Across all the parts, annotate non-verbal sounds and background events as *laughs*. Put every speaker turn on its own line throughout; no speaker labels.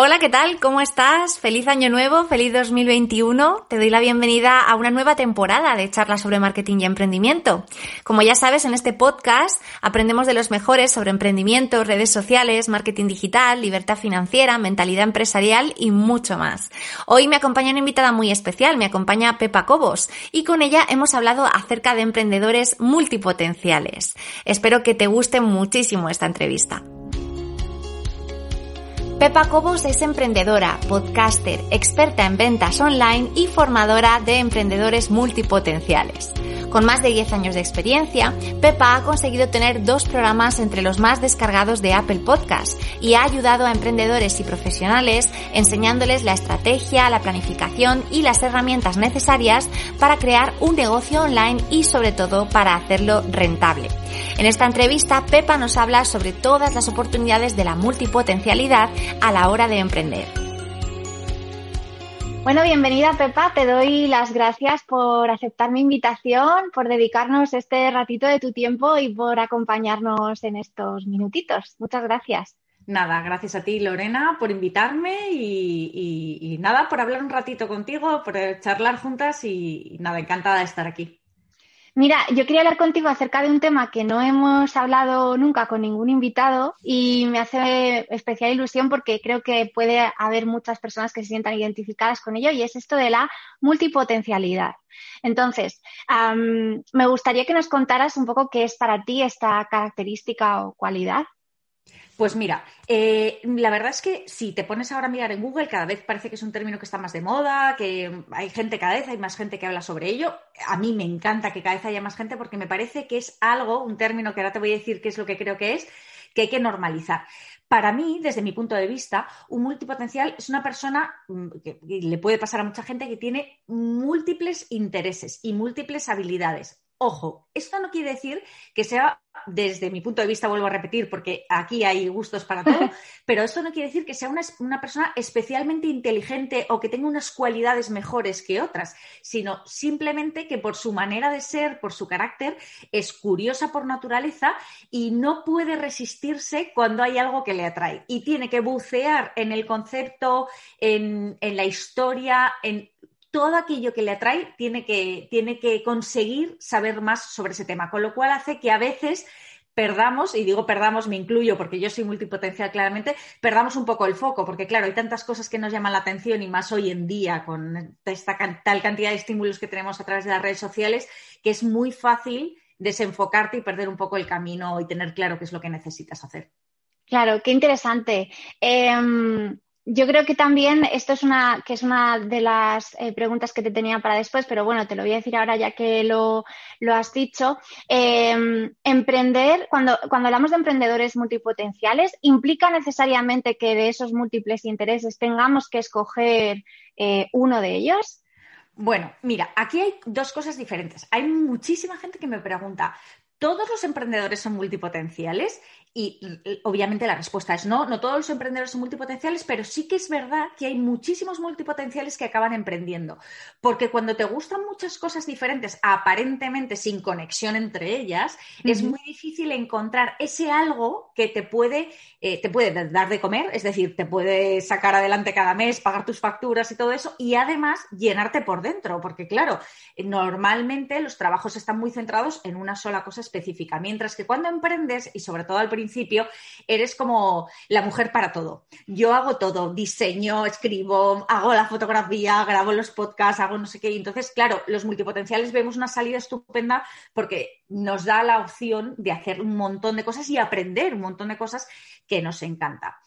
Hola, ¿qué tal? ¿Cómo estás? Feliz año nuevo, feliz 2021. Te doy la bienvenida a una nueva temporada de charlas sobre marketing y emprendimiento. Como ya sabes, en este podcast aprendemos de los mejores sobre emprendimiento, redes sociales, marketing digital, libertad financiera, mentalidad empresarial y mucho más. Hoy me acompaña una invitada muy especial, me acompaña Pepa Cobos y con ella hemos hablado acerca de emprendedores multipotenciales. Espero que te guste muchísimo esta entrevista. Pepa Cobos es emprendedora, podcaster, experta en ventas online y formadora de emprendedores multipotenciales. Con más de 10 años de experiencia, Pepa ha conseguido tener dos programas entre los más descargados de Apple Podcast y ha ayudado a emprendedores y profesionales enseñándoles la estrategia, la planificación y las herramientas necesarias para crear un negocio online y sobre todo para hacerlo rentable. En esta entrevista, Pepa nos habla sobre todas las oportunidades de la multipotencialidad a la hora de emprender. Bueno, bienvenida Pepa, te doy las gracias por aceptar mi invitación, por dedicarnos este ratito de tu tiempo y por acompañarnos en estos minutitos. Muchas gracias.
Nada, gracias a ti Lorena por invitarme y, nada, por hablar un ratito contigo, por charlar juntas y nada, encantada de estar aquí.
Mira, yo quería hablar contigo acerca de un tema que no hemos hablado nunca con ningún invitado y me hace especial ilusión porque creo que puede haber muchas personas que se sientan identificadas con ello y es esto de la multipotencialidad. Entonces, me gustaría que nos contaras un poco qué es para ti esta característica o cualidad.
Pues mira, eh, la verdad es que si te pones ahora a mirar en Google, cada vez parece que es un término que está más de moda, que hay gente cada vez, hay más gente que habla sobre ello. A mí me encanta que cada vez haya más gente porque me parece que es algo, un término que ahora te voy a decir qué es lo que creo que es, que hay que normalizar. Para mí, desde mi punto de vista, un multipotencial es una persona mm, que le puede pasar a mucha gente que tiene múltiples intereses y múltiples habilidades. Ojo, esto no quiere decir que sea desde mi punto de vista, vuelvo a repetir, porque aquí hay gustos para todo, *laughs* pero esto no quiere decir que sea una, persona especialmente inteligente o que tenga unas cualidades mejores que otras, sino simplemente que por su manera de ser, por su carácter, es curiosa por naturaleza y no puede resistirse cuando hay algo que le atrae. Y tiene que bucear en el concepto, en, en la historia, en todo aquello que le atrae tiene que, tiene que conseguir saber más sobre ese tema, con lo cual hace que a veces perdamos, y digo perdamos, me incluyo porque yo soy multipotencial claramente, perdamos un poco el foco, porque claro, hay tantas cosas que nos llaman la atención y más hoy en día con esta tal cantidad de estímulos que tenemos a través de las redes sociales, que es muy fácil desenfocarte y perder un poco el camino y tener claro qué es lo que necesitas hacer.
Claro, qué interesante. Em, yo creo que también esto es una, que es una de las eh, preguntas que te tenía para después, pero bueno, te lo voy a decir ahora ya que lo, has dicho. Em, emprender, cuando, cuando hablamos de emprendedores multipotenciales, ¿implica necesariamente que de esos múltiples intereses tengamos que escoger eh, uno de ellos?
Bueno, mira, aquí hay dos cosas diferentes. Hay muchísima gente que me pregunta, ¿todos los emprendedores son multipotenciales? Y obviamente la respuesta es no, no todos los emprendedores son multipotenciales, pero sí que es verdad que hay muchísimos multipotenciales que acaban emprendiendo. Porque cuando te gustan muchas cosas diferentes, aparentemente sin conexión entre ellas, es muy difícil encontrar ese algo que te puede, eh, te puede dar de comer, es decir, te puede sacar adelante cada mes, pagar tus facturas y todo eso, y además llenarte por dentro. Porque claro, normalmente los trabajos están muy centrados en una sola cosa específica, mientras que cuando emprendes, y sobre todo al principio, eres como la mujer para todo. Yo hago todo, diseño, escribo, hago la fotografía, grabo los podcasts, hago no sé qué. Entonces, claro, los multipotenciales vemos una salida estupenda porque nos da la opción de hacer un montón de cosas y aprender un montón de cosas que nos encanta.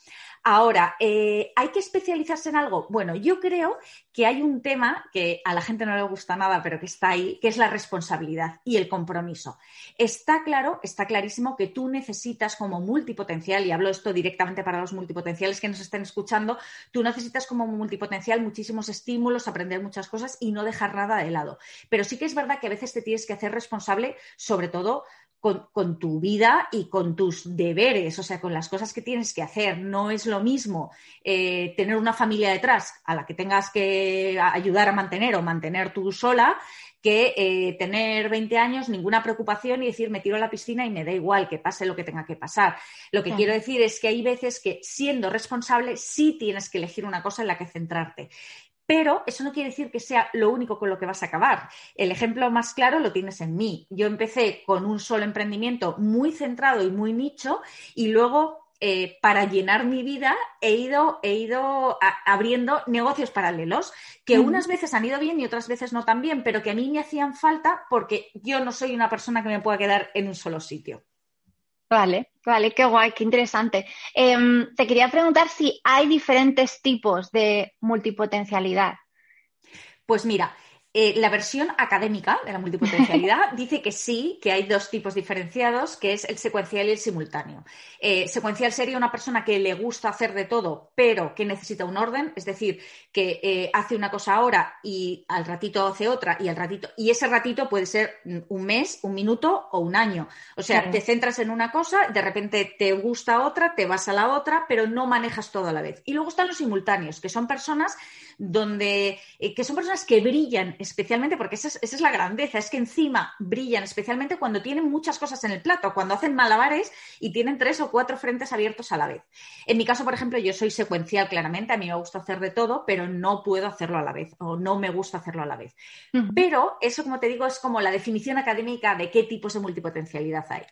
Ahora, eh, ¿hay que especializarse en algo? Bueno, yo creo que hay un tema que a la gente no le gusta nada, pero que está ahí, que es la responsabilidad y el compromiso. Está claro, está clarísimo que tú necesitas como multipotencial, y hablo esto directamente para los multipotenciales que nos estén escuchando, tú necesitas como multipotencial muchísimos estímulos, aprender muchas cosas y no dejar nada de lado. Pero sí que es verdad que a veces te tienes que hacer responsable, sobre todo con, tu vida y con tus deberes, o sea, con las cosas que tienes que hacer. No es lo mismo eh, tener una familia detrás a la que tengas que ayudar a mantener o mantener tú sola que eh, tener 20 años, ninguna preocupación y decir me tiro a la piscina y me da igual que pase lo que tenga que pasar. Lo que quiero decir es que hay veces que siendo responsable sí tienes que elegir una cosa en la que centrarte. Pero eso no quiere decir que sea lo único con lo que vas a acabar. El ejemplo más claro lo tienes en mí. Yo empecé con un solo emprendimiento muy centrado y muy nicho y luego eh, para llenar mi vida he ido, he ido abriendo negocios paralelos que unas veces han ido bien y otras veces no tan bien, pero que a mí me hacían falta porque yo no soy una persona que me pueda quedar en un solo sitio.
Vale, vale, qué guay, qué interesante. Em, te quería preguntar si hay diferentes tipos de multipotencialidad.
Pues mira, eh, la versión académica de la multipotencialidad *laughs* dice que sí, que hay dos tipos diferenciados, que es el secuencial y el simultáneo. Eh, secuencial sería una persona que le gusta hacer de todo, pero que necesita un orden, es decir, que eh, hace una cosa ahora y al ratito hace otra y al ratito, y ese ratito puede ser un mes, un minuto o un año. O sea, te centras en una cosa, de repente te gusta otra, te vas a la otra, pero no manejas todo a la vez. Y luego están los simultáneos, que son personas donde, que son personas que brillan especialmente porque esa es, la grandeza, es que encima brillan especialmente cuando tienen muchas cosas en el plato, cuando hacen malabares y tienen tres o cuatro frentes abiertos a la vez. En mi caso, por ejemplo, yo soy secuencial claramente, a mí me gusta hacer de todo, pero no puedo hacerlo a la vez o no me gusta hacerlo a la vez. Pero eso, como te digo, es como la definición académica de qué tipos de multipotencialidad hay.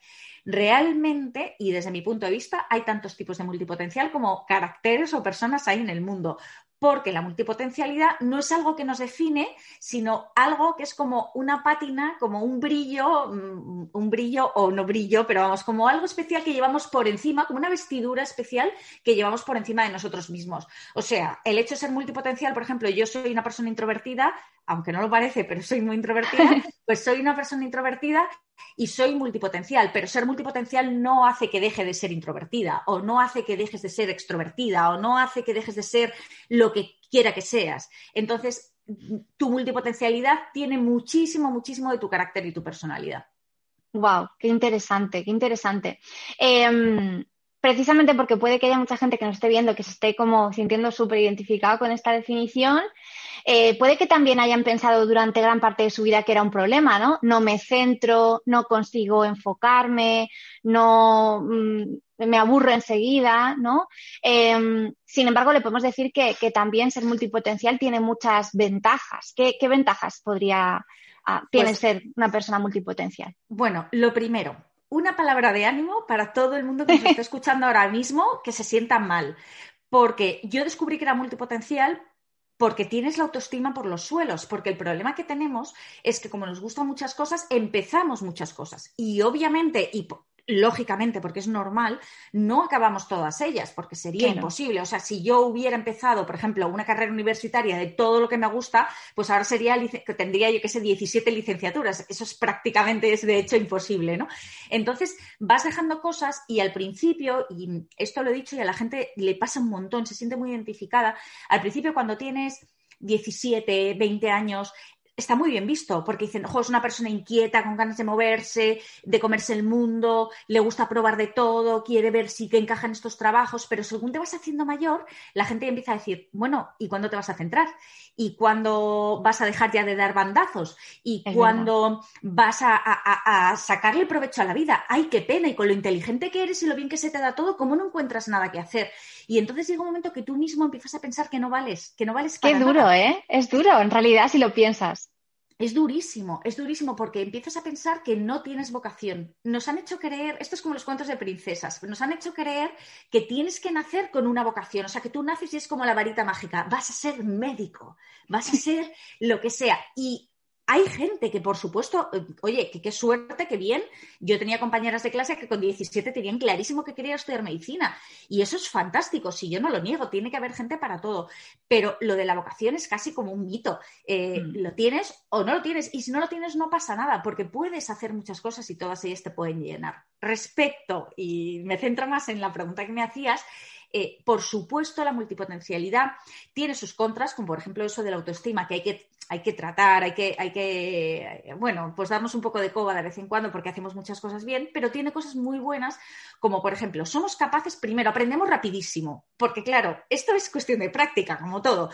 Realmente, y desde mi punto de vista, hay tantos tipos de multipotencial como caracteres o personas hay en el mundo porque la multipotencialidad no es algo que nos define, sino algo que es como una pátina, como un brillo, mm, un brillo o no brillo, pero vamos, como algo especial que llevamos por encima, como una vestidura especial que llevamos por encima de nosotros mismos. O sea, el hecho de ser multipotencial, por ejemplo, yo soy una persona introvertida, aunque no lo parece, pero soy muy introvertida, *laughs* pues soy una persona introvertida y soy multipotencial, pero ser multipotencial no hace que deje de ser introvertida o no hace que dejes de ser extrovertida o no hace que dejes de ser lo que quiera que seas. Entonces, tu multipotencialidad tiene muchísimo, muchísimo de tu carácter y tu personalidad.
Wow, qué interesante, qué interesante. Em, precisamente porque puede que haya mucha gente que nos esté viendo que se esté como sintiendo súper identificado con esta definición eh, puede que también hayan pensado durante gran parte de su vida que era un problema, ¿no? No me centro, no consigo enfocarme, no mm, me aburro enseguida, ¿no? Em, sin embargo, le podemos decir que, también ser multipotencial tiene muchas ventajas. ¿Qué, ventajas podría ah, tiene pues ser una persona multipotencial?
Bueno, lo primero, una palabra de ánimo para todo el mundo que nos está *laughs* escuchando ahora mismo que se sienta mal. Porque yo descubrí que era multipotencial porque tienes la autoestima por los suelos, porque el problema que tenemos es que como nos gustan muchas cosas, empezamos muchas cosas y obviamente, y lógicamente, porque es normal, no acabamos todas ellas, porque sería imposible. O sea, si yo hubiera empezado, por ejemplo, una carrera universitaria de todo lo que me gusta, pues ahora sería que tendría yo que sé 17 licenciaturas. Eso es prácticamente, es de hecho imposible, ¿no? Entonces, vas dejando cosas y al principio, y esto lo he dicho y a la gente le pasa un montón, se siente muy identificada, al principio cuando tienes 17, 20 años, está muy bien visto, porque dicen, ojo, es una persona inquieta, con ganas de moverse, de comerse el mundo, le gusta probar de todo, quiere ver si te encajan estos trabajos, pero según te vas haciendo mayor, la gente empieza a decir, bueno, ¿y cuándo te vas a centrar? ¿Y cuándo vas a dejar ya de dar bandazos? ¿Y cuándo vas a, a, sacarle provecho a la vida? ¡Ay, qué pena! Y con lo inteligente que eres y lo bien que se te da todo, ¿cómo no encuentras nada que hacer? Y entonces llega un momento que tú mismo empiezas a pensar que no vales, que no vales
para Qué duro, ¿eh? Es duro, en realidad, si lo piensas.
Es durísimo, es durísimo porque empiezas a pensar que no tienes vocación. Nos han hecho creer, esto es como los cuentos de princesas, nos han hecho creer que tienes que nacer con una vocación, o sea, que tú naces y es como la varita mágica, vas a ser médico, vas a *laughs* ser lo que sea. Y hay gente que, por supuesto, eh, oye, que qué suerte, qué bien. Yo tenía compañeras de clase que con 17 tenían clarísimo que quería estudiar medicina. Y eso es fantástico, si yo no lo niego, tiene que haber gente para todo. Pero lo de la vocación es casi como un mito. Eh, mm. Lo tienes o no lo tienes. Y si no lo tienes, no pasa nada, porque puedes hacer muchas cosas y todas ellas te pueden llenar. Respecto, y me centro más en la pregunta que me hacías, eh, por supuesto, la multipotencialidad tiene sus contras, como por ejemplo eso de la autoestima, que hay que hay que tratar, hay que, hay que, bueno, pues darnos un poco de coba de vez en cuando porque hacemos muchas cosas bien, pero tiene cosas muy buenas, como por ejemplo, somos capaces, primero, aprendemos rapidísimo, porque claro, esto es cuestión de práctica, como todo.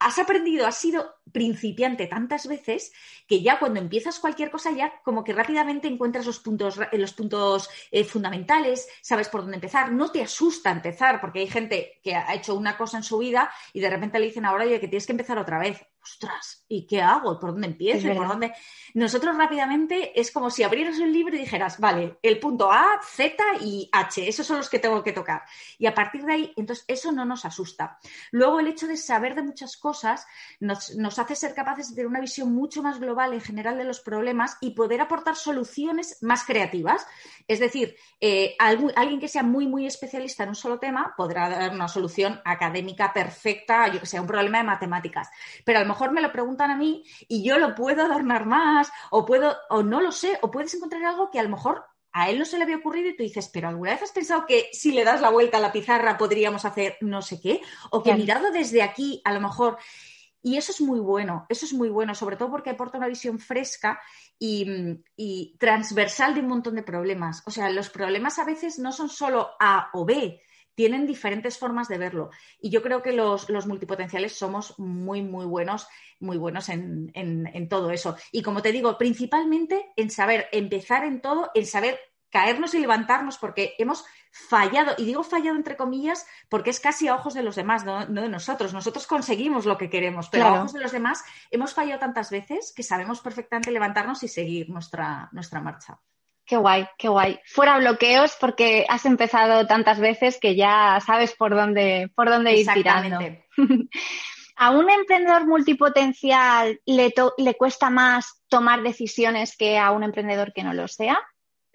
Has aprendido, has sido principiante tantas veces que ya cuando empiezas cualquier cosa ya como que rápidamente encuentras los puntos, los puntos eh, fundamentales, sabes por dónde empezar, no te asusta empezar porque hay gente que ha hecho una cosa en su vida y de repente le dicen ahora oye que tienes que empezar otra vez ostras, ¿y qué hago? ¿Por dónde empiezo? ¿Por dónde? Nosotros rápidamente es como si abrieras un libro y dijeras, vale, el punto A, Z y H, esos son los que tengo que tocar. Y a partir de ahí, entonces eso no nos asusta. Luego el hecho de saber de muchas cosas nos, hace ser capaces de tener una visión mucho más global en general de los problemas y poder aportar soluciones más creativas. Es decir, eh, alguien que sea muy, muy especialista en un solo tema podrá dar una solución académica perfecta, yo que sé, un problema de matemáticas. Pero a lo mejor me lo preguntan a mí y yo lo puedo adornar más, o puedo, o no lo sé, o puedes encontrar algo que a lo mejor a él no se le había ocurrido y tú dices, pero ¿alguna vez has pensado que si le das la vuelta a la pizarra podríamos hacer no sé qué? O que mirado desde aquí, a lo mejor. Y eso es muy bueno, eso es muy bueno, sobre todo porque aporta una visión fresca y, y, transversal de un montón de problemas. O sea, los problemas a veces no son solo A o B, tienen diferentes formas de verlo. Y yo creo que los, multipotenciales somos muy, muy buenos, muy buenos en, en, todo eso. Y como te digo, principalmente en saber empezar en todo, en saber caernos y levantarnos, porque hemos fallado, y digo fallado entre comillas, porque es casi a ojos de los demás, no, de nosotros. Nosotros conseguimos lo que queremos, pero a ojos de los demás hemos fallado tantas veces que sabemos perfectamente levantarnos y seguir nuestra, nuestra marcha.
Qué guay, qué guay. Fuera bloqueos porque has empezado tantas veces que ya sabes por dónde, por dónde ir tirando. *laughs* ¿A un emprendedor multipotencial le, le cuesta más tomar decisiones que a un emprendedor que no lo sea?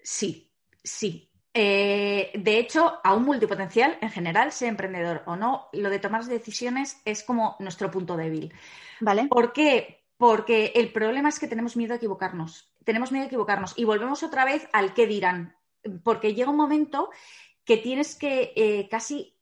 Sí, sí. Eh, de hecho, a un multipotencial en general, sea emprendedor o no, lo de tomar decisiones es como nuestro punto débil.
¿Vale?
¿Por qué? Porque el problema es que tenemos miedo a equivocarnos. Tenemos miedo a equivocarnos. Y volvemos otra vez al qué dirán. Porque llega un momento que tienes que eh, casi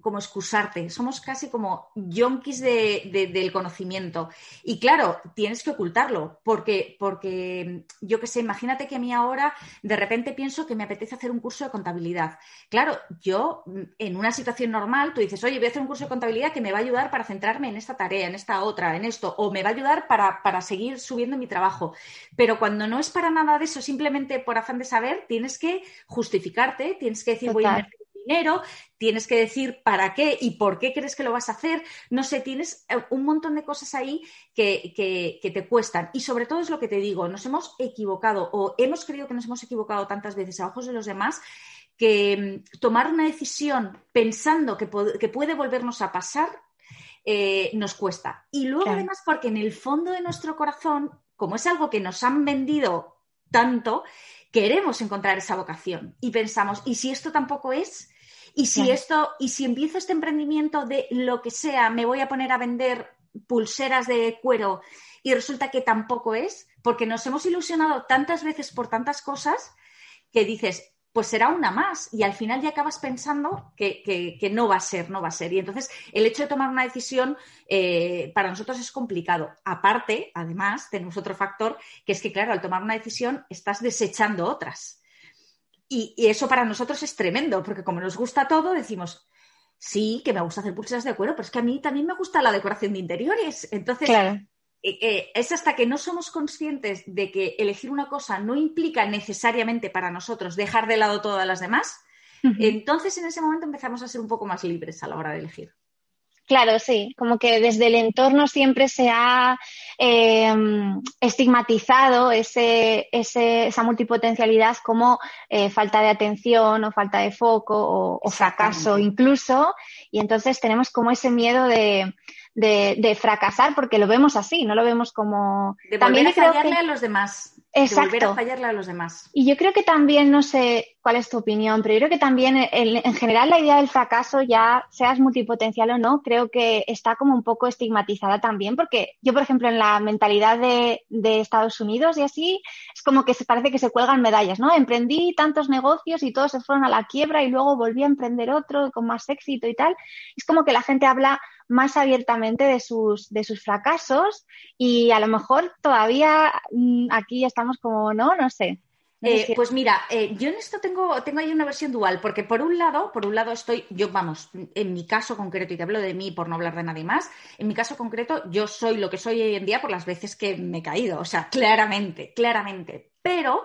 como excusarte, somos casi como yonkis del conocimiento. Y claro, tienes que ocultarlo, porque, porque yo qué sé, imagínate que a mí ahora de repente pienso que me apetece hacer un curso de contabilidad. Claro, yo mm, en una situación normal, tú dices, oye, voy a hacer un curso de contabilidad que me va a ayudar para centrarme en esta tarea, en esta otra, en esto, o me va a ayudar para, para seguir subiendo mi trabajo. Pero cuando no es para nada de eso, simplemente por afán de saber, tienes que justificarte, tienes que decir, voy a invertir dinero, tienes que decir para qué y por qué crees que lo vas a hacer. No sé, tienes eh, un montón de cosas ahí que, que, te cuestan. Y sobre todo es lo que te digo, nos hemos equivocado o hemos creído que nos hemos equivocado tantas veces a ojos de los demás que mm, tomar una decisión pensando que, puede volvernos a pasar eh, nos cuesta. Y luego además porque en el fondo de nuestro corazón, como es algo que nos han vendido tanto, queremos encontrar esa vocación y pensamos, ¿y si esto tampoco es? Y si esto, y si empiezo este emprendimiento de lo que sea, me voy a poner a vender pulseras de cuero y resulta que tampoco es, porque nos hemos ilusionado tantas veces por tantas cosas que dices, pues será una más. Y al final ya acabas pensando que, no va a ser, no va a ser. Y entonces el hecho de tomar una decisión eh, para nosotros es complicado. Aparte, además, tenemos otro factor, que es que, claro, al tomar una decisión estás desechando otras. Y, eso para nosotros es tremendo, porque como nos gusta todo, decimos, sí, que me gusta hacer pulseras de cuero, pero es que a mí también me gusta la decoración de interiores. Entonces, eh, eh, es hasta que no somos conscientes de que elegir una cosa no implica necesariamente para nosotros dejar de lado todas las demás, entonces en ese momento empezamos a ser un poco más libres a la hora de elegir.
Claro, sí, como que desde el entorno siempre se ha em, estigmatizado ese, esa multipotencialidad como eh, falta de atención o falta de foco o, fracaso incluso, y entonces tenemos como ese miedo de, de, fracasar porque lo vemos así, no lo vemos como...
De también volver a fallarle a los demás. Exacto. De volver a fallarle a los demás.
Y yo creo que también, no sé cuál es tu opinión, pero yo creo que también en, general la idea del fracaso, ya seas multipotencial o no, creo que está como un poco estigmatizada también, porque yo, por ejemplo, en la mentalidad de, de Estados Unidos y así, es como que se parece que se cuelgan medallas, ¿no? Emprendí tantos negocios y todos se fueron a la quiebra y luego volví a emprender otro con más éxito y tal. Es como que la gente habla más abiertamente de sus, de sus fracasos y a lo mejor todavía mm, aquí estamos como, no, no sé.
Eh, pues mira, eh, yo en esto tengo, tengo ahí una versión dual, porque por un lado, por un lado estoy, yo vamos, en mi caso concreto, y te hablo de mí por no hablar de nadie más, en mi caso concreto, yo soy lo que soy hoy en día por las veces que me he caído, o sea, claramente, claramente. Pero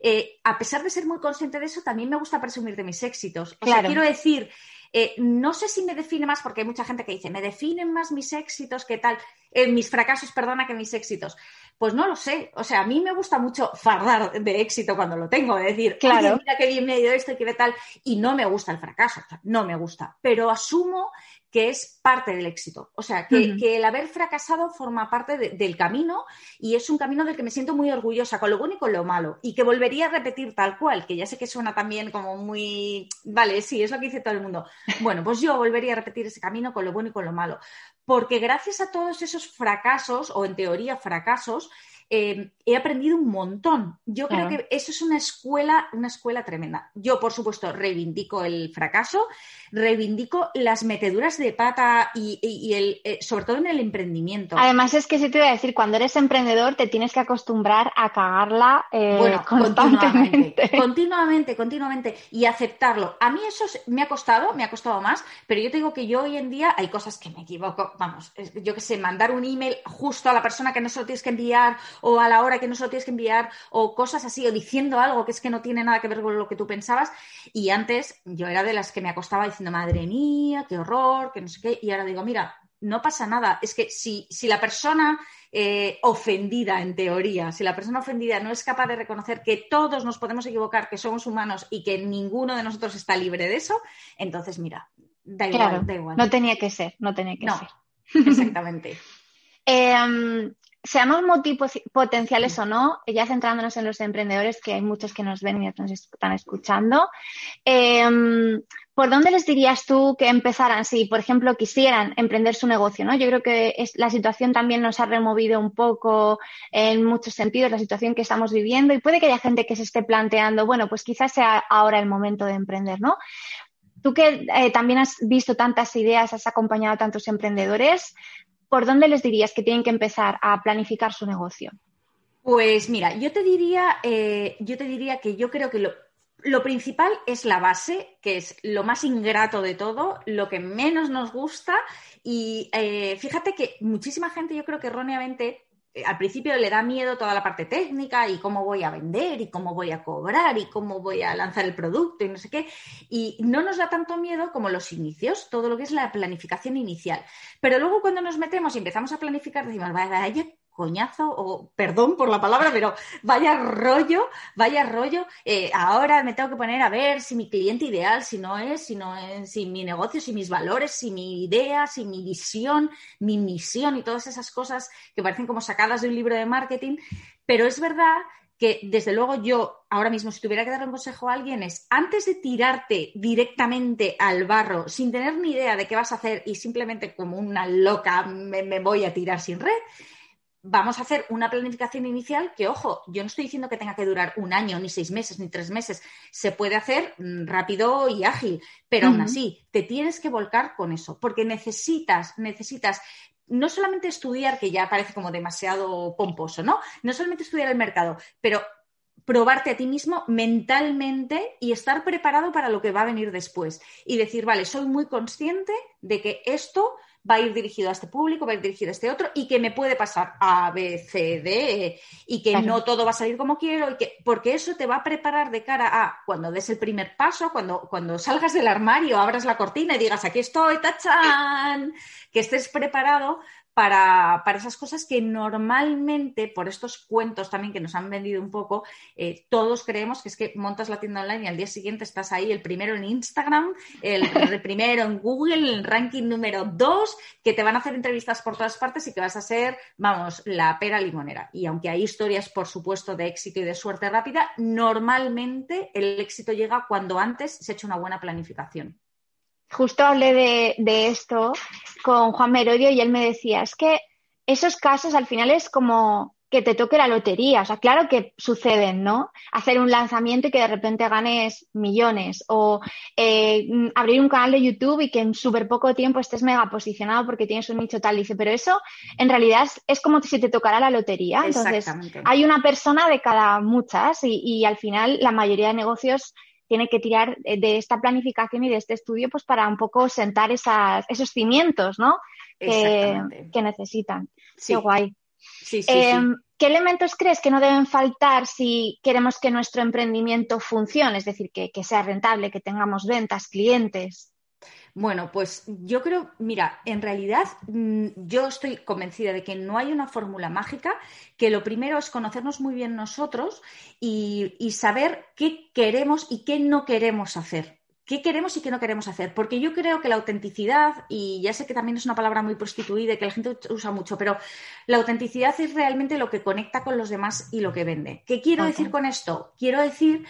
eh, a pesar de ser muy consciente de eso, también me gusta presumir de mis éxitos. O sea, quiero decir, eh, no sé si me define más, porque hay mucha gente que dice, me definen más mis éxitos que tal, eh, mis fracasos, perdona, que mis éxitos. Pues no lo sé. O sea, a mí me gusta mucho fardar de éxito cuando lo tengo, decir, claro. mira qué bien me ha ido esto y qué tal, y no me gusta el fracaso, no me gusta. Pero asumo que es parte del éxito. O sea, que, el haber fracasado forma parte del camino y es un camino del que me siento muy orgullosa, con lo bueno y con lo malo, y que volvería a repetir tal cual, que ya sé que suena también como muy, vale, sí, es lo que dice todo el mundo. Bueno, pues yo volvería a repetir ese camino con lo bueno y con lo malo, porque gracias a todos esos fracasos, o en teoría fracasos, eh, he aprendido un montón. Yo creo que eso es una escuela, una escuela tremenda. Yo, por supuesto, reivindico el fracaso, reivindico las meteduras de pata y, el, eh, sobre todo en el emprendimiento.
Además, es que si te voy a decir, cuando eres emprendedor te tienes que acostumbrar a cagarla eh,
constantemente. Continuamente, continuamente, y aceptarlo. A mí eso me ha costado, me ha costado más, pero yo te digo que yo hoy en día hay cosas que me equivoco. Vamos, yo que sé, mandar un email justo a la persona que no se lo tienes que enviar o a la hora que no se lo tienes que enviar o cosas así, o diciendo algo que es que no tiene nada que ver con lo que tú pensabas. Y antes yo era de las que me acostaba diciendo, madre mía, qué horror, que no sé qué, y ahora digo, mira, no pasa nada. Es que si, si la persona eh, ofendida, en teoría, si la persona ofendida no es capaz de reconocer que todos nos podemos equivocar, que somos humanos y que ninguno de nosotros está libre de eso, entonces mira, da igual, da igual.
No tenía que ser, no tenía que
no,
ser.
Exactamente. *laughs*
eh, seamos multipotenciales o no, ya centrándonos en los emprendedores, que hay muchos que nos ven y nos están escuchando, em, ¿por dónde les dirías tú que empezaran si, por ejemplo, quisieran emprender su negocio? ¿no? Yo creo que la situación también nos ha removido un poco en muchos sentidos, la situación que estamos viviendo, y puede que haya gente que se esté planteando, bueno, pues quizás sea ahora el momento de emprender, ¿no? Tú que eh, también has visto tantas ideas, has acompañado a tantos emprendedores, ¿por dónde les dirías que tienen que empezar a planificar su negocio?
Pues mira, yo te diría, eh, yo te diría que yo creo que lo, principal es la base, que es lo más ingrato de todo, lo que menos nos gusta. Y eh, fíjate que muchísima gente, yo creo que erróneamente, al principio le da miedo toda la parte técnica y cómo voy a vender y cómo voy a cobrar y cómo voy a lanzar el producto y no sé qué. Y no nos da tanto miedo como los inicios, todo lo que es la planificación inicial. Pero luego cuando nos metemos y empezamos a planificar, decimos, vaya, coñazo, o perdón por la palabra, pero vaya rollo, vaya rollo. Eh, ahora me tengo que poner a ver si mi cliente ideal, si no es, si no es, si mi negocio, si mis valores, si mi idea, si mi visión, mi misión y todas esas cosas que parecen como sacadas de un libro de marketing. Pero es verdad que desde luego yo ahora mismo si tuviera que dar un consejo a alguien es antes de tirarte directamente al barro sin tener ni idea de qué vas a hacer y simplemente como una loca me voy a tirar sin red, vamos a hacer una planificación inicial que, ojo, yo no estoy diciendo que tenga que durar un año, ni seis meses, ni tres meses. Se puede hacer mm, rápido y ágil, pero aún así, te tienes que volcar con eso, porque necesitas, necesitas no solamente estudiar, que ya parece como demasiado pomposo, ¿no? No solamente estudiar el mercado, pero probarte a ti mismo mentalmente y estar preparado para lo que va a venir después. Y decir, vale, soy muy consciente de que esto va a ir dirigido a este público, va a ir dirigido a este otro y que me puede pasar A, B, C, D e, y que no todo va a salir como quiero y que porque eso te va a preparar de cara a cuando des el primer paso, cuando, cuando salgas del armario, abras la cortina y digas aquí estoy, tachan, que estés preparado para, esas cosas que normalmente, por estos cuentos también que nos han vendido un poco, eh, todos creemos que es que montas la tienda online y al día siguiente estás ahí, el primero en Instagram, el, primero en Google, el ranking número dos, que te van a hacer entrevistas por todas partes y que vas a ser, vamos, la pera limonera. Y aunque hay historias, por supuesto, de éxito y de suerte rápida, normalmente el éxito llega cuando antes se ha hecho una buena planificación
justo hablé de, esto con Juan Merodio y él me decía, es que esos casos al final es como que te toque la lotería. O sea, claro que suceden, ¿no? Hacer un lanzamiento y que de repente ganes millones o eh, abrir un canal de YouTube y que en súper poco tiempo estés mega posicionado porque tienes un nicho tal. Dice, pero eso en realidad es, como si te tocara la lotería. Entonces, hay una persona de cada muchas y, y al final la mayoría de negocios tiene que tirar de esta planificación y de este estudio pues para un poco sentar esas, esos cimientos, ¿no? Que, necesitan.
Sí.
Qué guay.
Sí, sí, em,
¿Qué elementos crees que no deben faltar si queremos que nuestro emprendimiento funcione? Es decir, que sea rentable, que tengamos ventas, clientes.
Bueno, pues yo creo, mira, en realidad mm, yo estoy convencida de que no hay una fórmula mágica, que lo primero es conocernos muy bien nosotros y, saber qué queremos y qué no queremos hacer. ¿Qué queremos y qué no queremos hacer? Porque yo creo que la autenticidad, y ya sé que también es una palabra muy prostituida y que la gente usa mucho, pero la autenticidad es realmente lo que conecta con los demás y lo que vende. ¿Qué quiero decir con esto? Quiero decir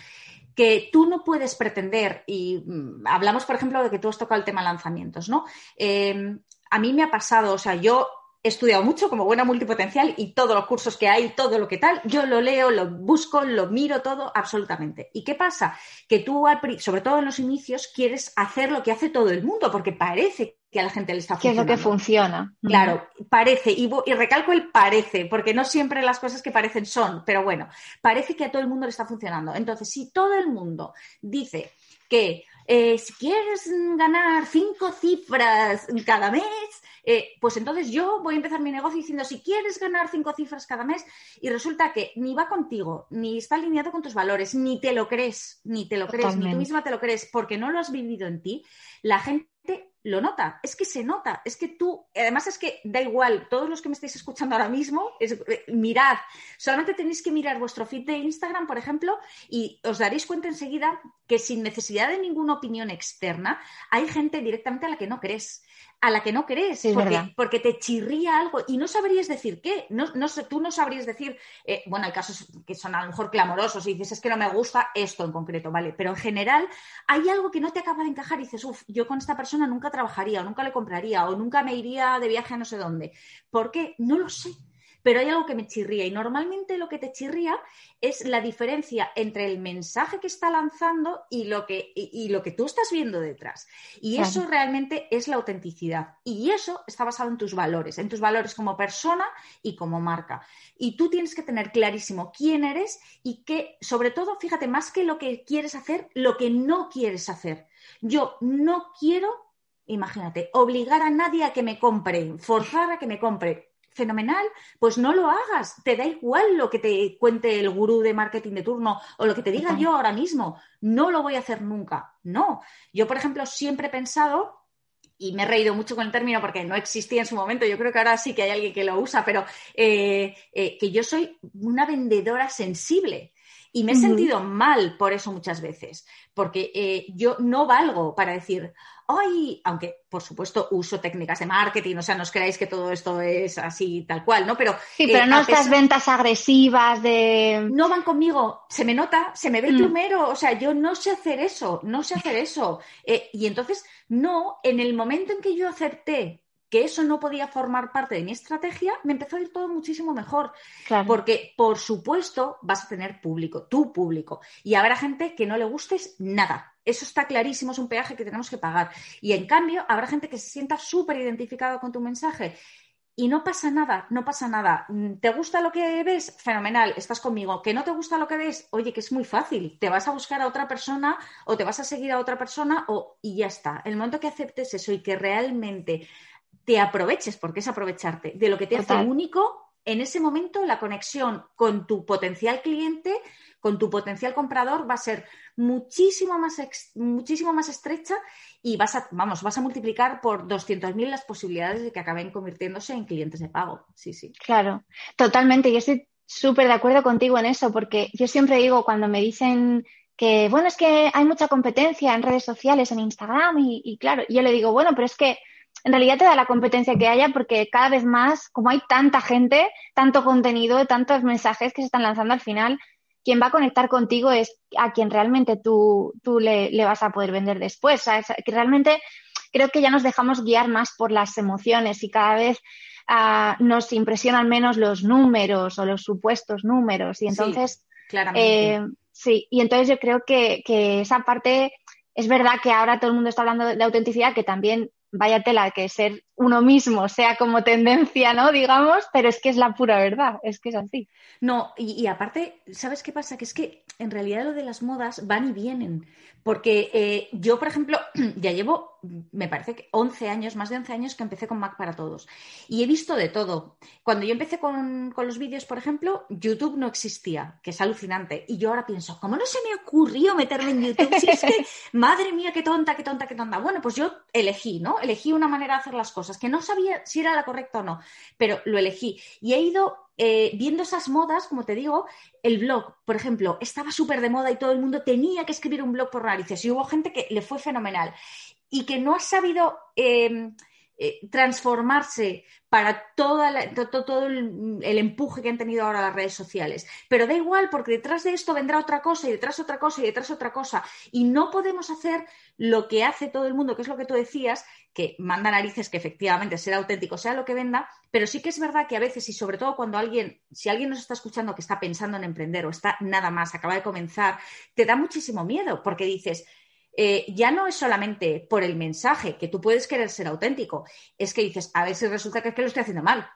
que tú no puedes pretender, y mm, hablamos, por ejemplo, de que tú has tocado el tema lanzamientos, ¿no? Eh, a mí me ha pasado, o sea, yo he estudiado mucho como buena multipotencial y todos los cursos que hay, todo lo que tal, yo lo leo, lo busco, lo miro todo, absolutamente. ¿Y qué pasa? Que tú, sobre todo en los inicios, quieres hacer lo que hace todo el mundo, porque parece que a la gente le está funcionando.
¿Qué es lo que funciona?
Claro, parece, y, y, recalco el parece, porque no siempre las cosas que parecen son, pero bueno, parece que a todo el mundo le está funcionando. Entonces, si todo el mundo dice que eh, si quieres ganar cinco cifras cada mes, eh, pues entonces yo voy a empezar mi negocio diciendo, si quieres ganar cinco cifras cada mes y resulta que ni va contigo, ni está alineado con tus valores, ni te lo crees, ni te lo crees, ni tú misma te lo crees, porque no lo has vivido en ti, la gente lo nota, es que se nota, es que tú, además es que da igual, todos los que me estáis escuchando ahora mismo, es, eh, mirad, solamente tenéis que mirar vuestro feed de Instagram, por ejemplo, y os daréis cuenta enseguida que sin necesidad de ninguna opinión externa, hay gente directamente a la que no crees a la que no crees, porque, te chirría algo y no sabrías decir qué. No, no tú no sabrías decir, eh, bueno, hay casos que son a lo mejor clamorosos y dices, es que no me gusta esto en concreto, ¿vale? Pero en general hay algo que no te acaba de encajar y dices, uff, yo con esta persona nunca trabajaría o nunca le compraría o nunca me iría de viaje a no sé dónde. ¿Por qué? No lo sé pero hay algo que me chirría y normalmente lo que te chirría es la diferencia entre el mensaje que está lanzando y lo que, y, lo que tú estás viendo detrás. Y eso realmente es la autenticidad. Y eso está basado en tus valores, en tus valores como persona y como marca. Y tú tienes que tener clarísimo quién eres y que, sobre todo, fíjate, más que lo que quieres hacer, lo que no quieres hacer. Yo no quiero imagínate, obligar a nadie a que me compre, forzar a que me compre fenomenal, pues no lo hagas. Te da igual lo que te cuente el gurú de marketing de turno o lo que te diga yo ahora mismo. No lo voy a hacer nunca. No. Yo, por ejemplo, siempre he pensado y me he reído mucho con el término porque no existía en su momento, yo creo que ahora sí que hay alguien que lo usa, pero eh, eh, que yo soy una vendedora sensible. Y me he sentido mal por eso muchas veces, porque eh, yo no valgo para decir, ay, aunque por supuesto uso técnicas de marketing, o sea, no os creáis que todo esto es así tal cual, ¿no? Pero,
sí, pero eh, no estas ventas agresivas de...
No van conmigo, se me nota, se me ve el mm. plumero, o sea, yo no sé hacer eso, no sé hacer eso. Eh, y entonces, no, en el momento en que yo acepté que eso no podía formar parte de mi estrategia, me empezó a ir todo muchísimo mejor. Porque, por supuesto, vas a tener público, tu público. Y habrá gente que no le gustes nada. Eso está clarísimo, es un peaje que tenemos que pagar. Y en cambio, habrá gente que se sienta súper identificado con tu mensaje. Y no pasa nada, no pasa nada. ¿Te gusta lo que ves? Fenomenal, estás conmigo. ¿Que no te gusta lo que ves? Oye, que es muy fácil. Te vas a buscar a otra persona o te vas a seguir a otra persona o, y ya está. El momento que aceptes eso y que realmente te aproveches, porque es aprovecharte de lo que te hace único en ese momento la conexión con tu potencial cliente, con tu potencial comprador va a ser muchísimo más, muchísimo más estrecha y vas a, vamos, vas a multiplicar por 200.000 las posibilidades de que acaben convirtiéndose en clientes de pago. Sí, sí.
Claro, totalmente. Yo estoy súper de acuerdo contigo en eso, porque yo siempre digo cuando me dicen que, bueno, es que hay mucha competencia en redes sociales, en Instagram, y, y claro, yo le digo, bueno, pero es que en realidad te da la competencia que haya porque cada vez más, como hay tanta gente, tanto contenido, tantos mensajes que se están lanzando al final, quien va a conectar contigo es a quien realmente tú, tú le, vas a poder vender después. que realmente creo que ya nos dejamos guiar más por las emociones y cada vez uh, nos impresionan menos los números o los supuestos números. Y entonces,
sí, eh,
sí, y entonces yo creo que, que esa parte es verdad que ahora todo el mundo está hablando de autenticidad, que también vaya tela que ser uno mismo sea como tendencia, ¿no? Digamos, pero es que es la pura verdad, es que es así.
No, y, aparte, ¿sabes qué pasa? Que es que en realidad lo de las modas van y vienen. Porque eh, yo, por ejemplo, *clears throat* ya llevo, me parece que 11 años, más de 11 años que empecé con Mac para todos. Y he visto de todo. Cuando yo empecé con, con los vídeos, por ejemplo, YouTube no existía, que es alucinante. Y yo ahora pienso, ¿cómo no se me ocurrió meterme en YouTube? Si es que, *laughs* madre mía, qué tonta, qué tonta, qué tonta. Bueno, pues yo elegí, ¿no? Elegí una manera de hacer las cosas, que no sabía si era la correcta o no, pero lo elegí. Y he ido eh, viendo esas modas, como te digo, el blog, por ejemplo, estaba súper de moda y todo el mundo tenía que escribir un blog por narices y hubo gente que le fue fenomenal y que no ha sabido em, eh, transformarse para todo, el, empuje que han tenido ahora las redes sociales. Pero da igual, porque detrás de esto vendrá otra cosa y detrás otra cosa y detrás otra cosa. Y no podemos hacer lo que hace todo el mundo, que es lo que tú decías, que manda narices que efectivamente sea auténtico, sea lo que venda, pero sí que es verdad que a veces, y sobre todo cuando alguien, si alguien nos está escuchando que está pensando en emprender o está nada más, acaba de comenzar, te da muchísimo miedo, porque dices, eh, ya no es solamente por el mensaje, que tú puedes querer ser auténtico, es que dices, a ver si resulta que es que lo estoy haciendo mal.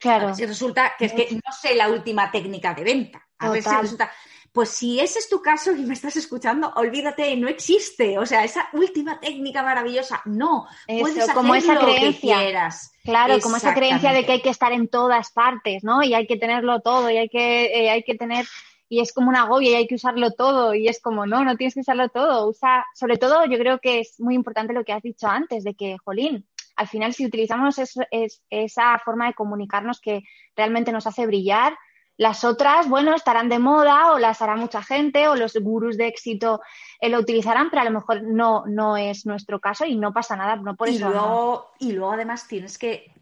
Claro.
A ver si resulta que es que no sé la última técnica de venta. A ver si resulta. Pues si ese es tu caso y me estás escuchando, olvídate, no existe. O sea, esa última técnica maravillosa, no. puedes hacer
como esa
lo
creencia.
que quieras.
Claro, como esa creencia de que hay que estar en todas partes, ¿no? Y hay que tenerlo todo, y hay que, eh, hay que tener y es como una agobia y hay que usarlo todo y es como, no, no tienes que usarlo todo. Usa, sobre todo yo creo que es muy importante lo que has dicho antes, de que, jolín, al final si utilizamos esa forma de comunicarnos que realmente nos hace brillar, las otras, bueno, estarán de moda o las hará mucha gente o los gurús de éxito eh, lo utilizarán, pero a lo mejor no, no es nuestro caso y no pasa nada, no por
y
eso.
Luego, Y luego además tienes que,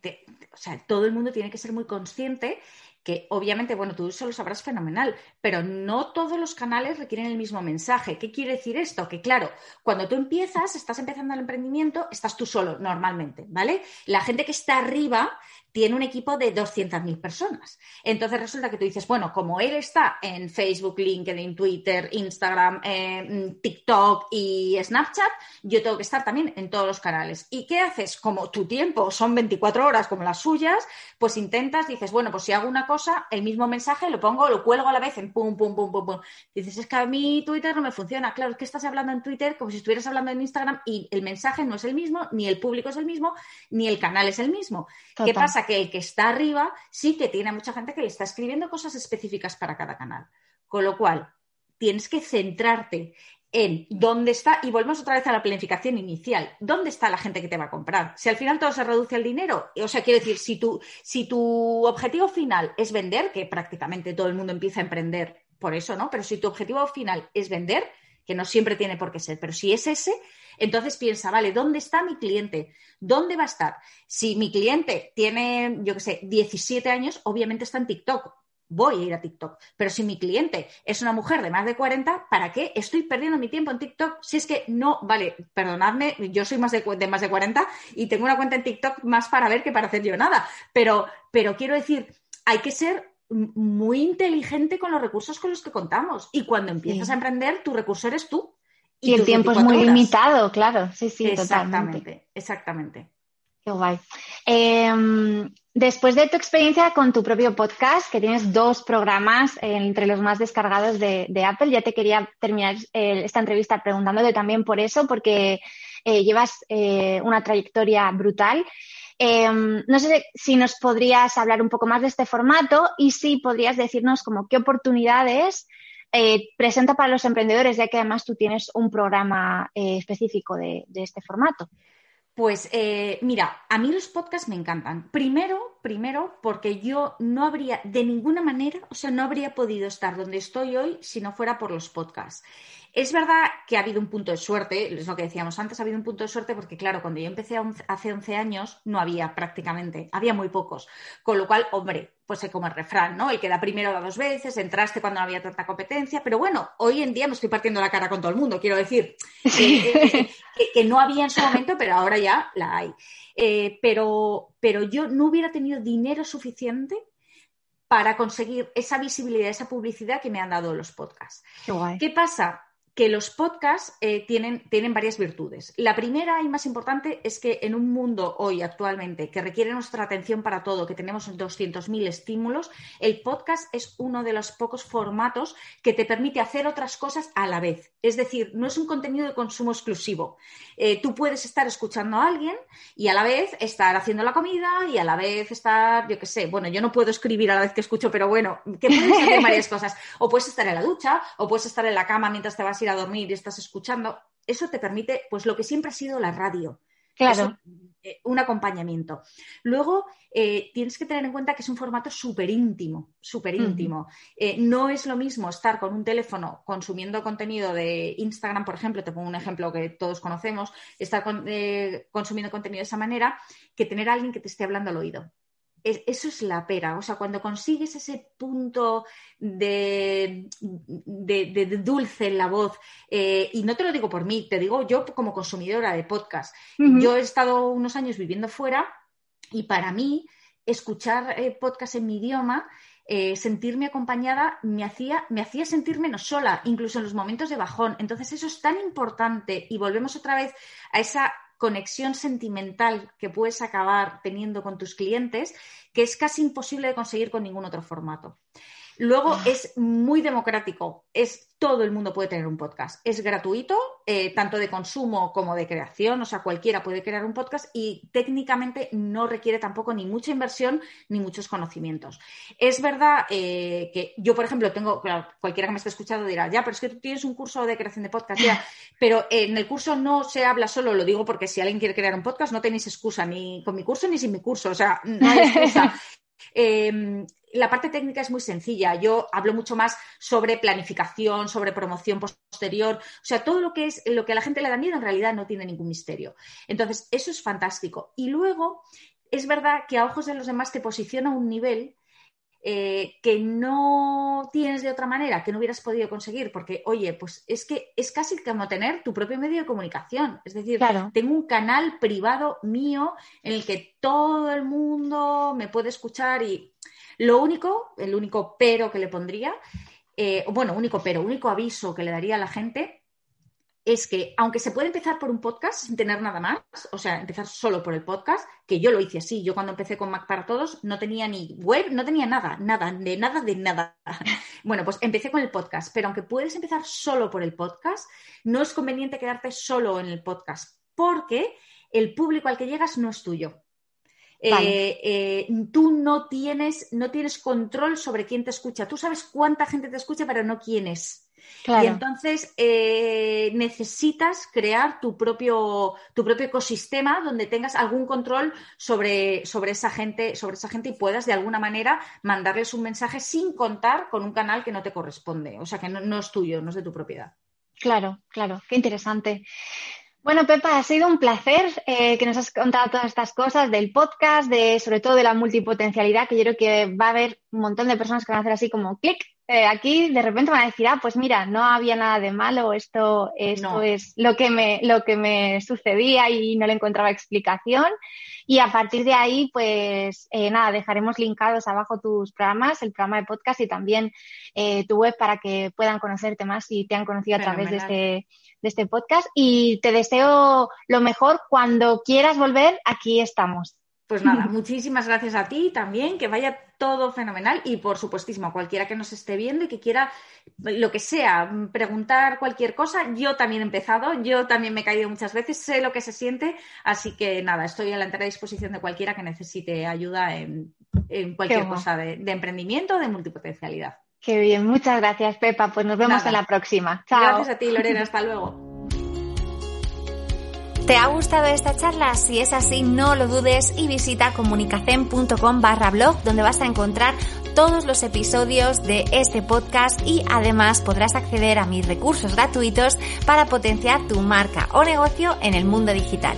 o sea, todo el mundo tiene que ser muy consciente que obviamente, bueno, tú eso lo sabrás fenomenal, pero no todos los canales requieren el mismo mensaje. ¿Qué quiere decir esto? Que claro, cuando tú empiezas, estás empezando el emprendimiento, estás tú solo normalmente, ¿vale? La gente que está arriba tiene un equipo de 200.000 personas. Entonces resulta que tú dices, bueno, como él está en Facebook, LinkedIn, Twitter, Instagram, eh, TikTok y Snapchat, yo tengo que estar también en todos los canales. ¿Y qué haces? Como tu tiempo son 24 horas como las suyas, pues intentas, dices, bueno, pues si hago una cosa, el mismo mensaje lo pongo, lo cuelgo a la vez en pum, pum, pum, pum, pum. Dices, es que a mí Twitter no me funciona. Claro, es que estás hablando en Twitter como si estuvieras hablando en Instagram y el mensaje no es el mismo, ni el público es el mismo, ni el canal es el mismo. ¿Qué pasa? Que el que está arriba sí que tiene mucha gente que le está escribiendo cosas específicas para cada canal. Con lo cual, tienes que centrarte en dónde está, y volvemos otra vez a la planificación inicial, ¿dónde está la gente que te va a comprar? Si al final todo se reduce al dinero, o sea, quiero decir, si tu, si tu objetivo final es vender, que prácticamente todo el mundo empieza a emprender por eso, ¿no? Pero si tu objetivo final es vender, que no siempre tiene por qué ser, pero si es ese, entonces piensa, vale, ¿dónde está mi cliente? ¿Dónde va a estar? Si mi cliente tiene, yo qué sé, 17 años, obviamente está en TikTok. Voy a ir a TikTok. Pero si mi cliente es una mujer de más de 40, ¿para qué estoy perdiendo mi tiempo en TikTok? Si es que no, vale, perdonadme, yo soy más de, de más de 40 y tengo una cuenta en TikTok más para ver que para hacer yo nada. Pero, pero quiero decir, hay que ser muy inteligente con los recursos con los que contamos. Y cuando empiezas a emprender, tu recurso eres tú.
Y, el tiempo es muy limitado, claro. Sí, sí,
exactamente. Exactamente.
Qué guay. Em, después de tu experiencia con tu propio podcast, que tienes dos programas entre los más descargados de, Apple, ya te quería terminar eh, esta entrevista preguntándote también por eso, porque eh, llevas eh, una trayectoria brutal. Em, no sé si nos podrías hablar un poco más de este formato y si podrías decirnos como qué oportunidades eh, presenta para los emprendedores, ya que además tú tienes un programa eh, específico de, este formato.
Pues eh, mira, a mí los podcasts me encantan. Primero, primero, porque yo no habría, de ninguna manera, o sea, no habría podido estar donde estoy hoy si no fuera por los podcasts. Es verdad que ha habido un punto de suerte, es lo que decíamos antes, ha habido un punto de suerte porque, claro, cuando yo empecé hace 11 años no había prácticamente, había muy pocos. Con lo cual, hombre, pues como el refrán, ¿no? El que da primero da dos veces, entraste cuando no había tanta competencia, pero bueno, hoy en día me estoy partiendo la cara con todo el mundo, quiero decir, *laughs* que, no había en su momento, pero ahora ya la hay. Eh, pero, pero yo no hubiera tenido dinero suficiente para conseguir esa visibilidad, esa publicidad que me han dado los podcasts. ¿Qué pasa? Que los podcasts eh, tienen, tienen, varias virtudes. La primera y más importante es que en un mundo hoy actualmente que requiere nuestra atención para todo, que tenemos 200.000 estímulos, el podcast es uno de los pocos formatos que te permite hacer otras cosas a la vez. Es decir, no es un contenido de consumo exclusivo. Eh, tú puedes estar escuchando a alguien y a la vez estar haciendo la comida y a la vez estar, yo qué sé, bueno, yo no puedo escribir a la vez que escucho, pero bueno, que puedes hacer varias *laughs* cosas. O puedes estar en la ducha, o puedes estar en la cama mientras te vas ir a dormir y estás escuchando, eso te permite, pues lo que siempre ha sido la radio.
Claro.
Eh, un acompañamiento. Luego, eh, tienes que tener en cuenta que es un formato súper íntimo, súper íntimo. Eh, no es lo mismo estar con un teléfono consumiendo contenido de Instagram, por ejemplo, te pongo un ejemplo que todos conocemos, estar consumiendo contenido de esa manera, que tener a alguien que te esté hablando al oído eso es la pera. O sea, cuando consigues ese punto de, de, dulce en la voz, eh, y no te lo digo por mí, te digo yo como consumidora de podcast. Yo he estado unos años viviendo fuera y para mí escuchar eh, podcast en mi idioma eh, sentirme acompañada me hacía, me hacía sentir menos sola, incluso en los momentos de bajón. Entonces, eso es tan importante y volvemos otra vez a esa conexión sentimental que puedes acabar teniendo con tus clientes, que es casi imposible de conseguir con ningún otro formato. Luego es muy democrático, es todo el mundo puede tener un podcast. Es gratuito, eh, tanto de consumo como de creación, o sea, cualquiera puede crear un podcast y técnicamente no requiere tampoco ni mucha inversión ni muchos conocimientos. Es verdad eh, que yo, por ejemplo, tengo, cualquiera que me esté escuchando dirá, ya, pero es que tú tienes un curso de creación de podcast, ya, *laughs* pero en el curso no se habla solo, lo digo porque si alguien quiere crear un podcast no tenéis excusa ni con mi curso ni sin mi curso, o sea, no hay excusa. *laughs* Em, la parte técnica es muy sencilla. Yo hablo mucho más sobre planificación, sobre promoción posterior. O sea, todo lo que es lo que a la gente le da miedo en realidad no tiene ningún misterio. Entonces, eso es fantástico. Y luego, es verdad que a ojos de los demás te posiciona un nivel eh, que no tienes de otra manera, que no hubieras podido conseguir, porque, oye, pues es que es casi como tener tu propio medio de comunicación. Es decir, tengo un canal privado mío en el que todo el mundo me puede escuchar y lo único, el único pero que le pondría, eh, bueno, único pero, único aviso que le daría a la gente es que aunque se puede empezar por un podcast sin tener nada más, o sea, empezar solo por el podcast, que yo lo hice así, yo cuando empecé con Mac para Todos no tenía ni web, no tenía nada, nada, de nada, de nada. *laughs* Bueno, pues empecé con el podcast, pero aunque puedes empezar solo por el podcast, no es conveniente quedarte solo en el podcast, porque el público al que llegas no es tuyo. Eh, eh, tú no tienes, no tienes control sobre quién te escucha. Tú sabes cuánta gente te escucha, pero no quién es. Y entonces eh, necesitas crear tu propio, tu propio ecosistema donde tengas algún control sobre, sobre, esa gente, sobre esa gente y puedas de alguna manera mandarles un mensaje sin contar con un canal que no te corresponde, o sea que no, es tuyo, no es de tu propiedad.
Claro, claro, qué interesante. Bueno, Pepa, ha sido un placer eh, que nos has contado todas estas cosas del podcast, de sobre todo de la multipotencialidad, que yo creo que va a haber un montón de personas que van a hacer así como clic eh, aquí de repente van a decir, ah, pues mira, no había nada de malo, esto, esto es lo que, me, lo que me sucedía y no le encontraba explicación. Y a partir de ahí, pues eh, nada, dejaremos linkados abajo tus programas, el programa de podcast y también eh, tu web para que puedan conocerte más y te han conocido a través de este, de este podcast. Y te deseo lo mejor cuando quieras volver, aquí estamos.
Pues nada, muchísimas gracias a ti también, que vaya todo fenomenal y por supuestísimo a cualquiera que nos esté viendo y que quiera lo que sea, preguntar cualquier cosa, yo también he empezado, yo también me he caído muchas veces, sé lo que se siente, así que nada, estoy a la entera disposición de cualquiera que necesite ayuda en, cualquier cosa de, emprendimiento o de multipotencialidad.
Qué bien, muchas gracias Pepa, pues nos vemos en la próxima.
Chao. Gracias a ti Lorena, hasta luego.
¿Te ha gustado esta charla? Si es así, no lo dudes y visita comunicacen.com barra blog donde vas a encontrar todos los episodios de este podcast y además podrás acceder a mis recursos gratuitos para potenciar tu marca o negocio en el mundo digital.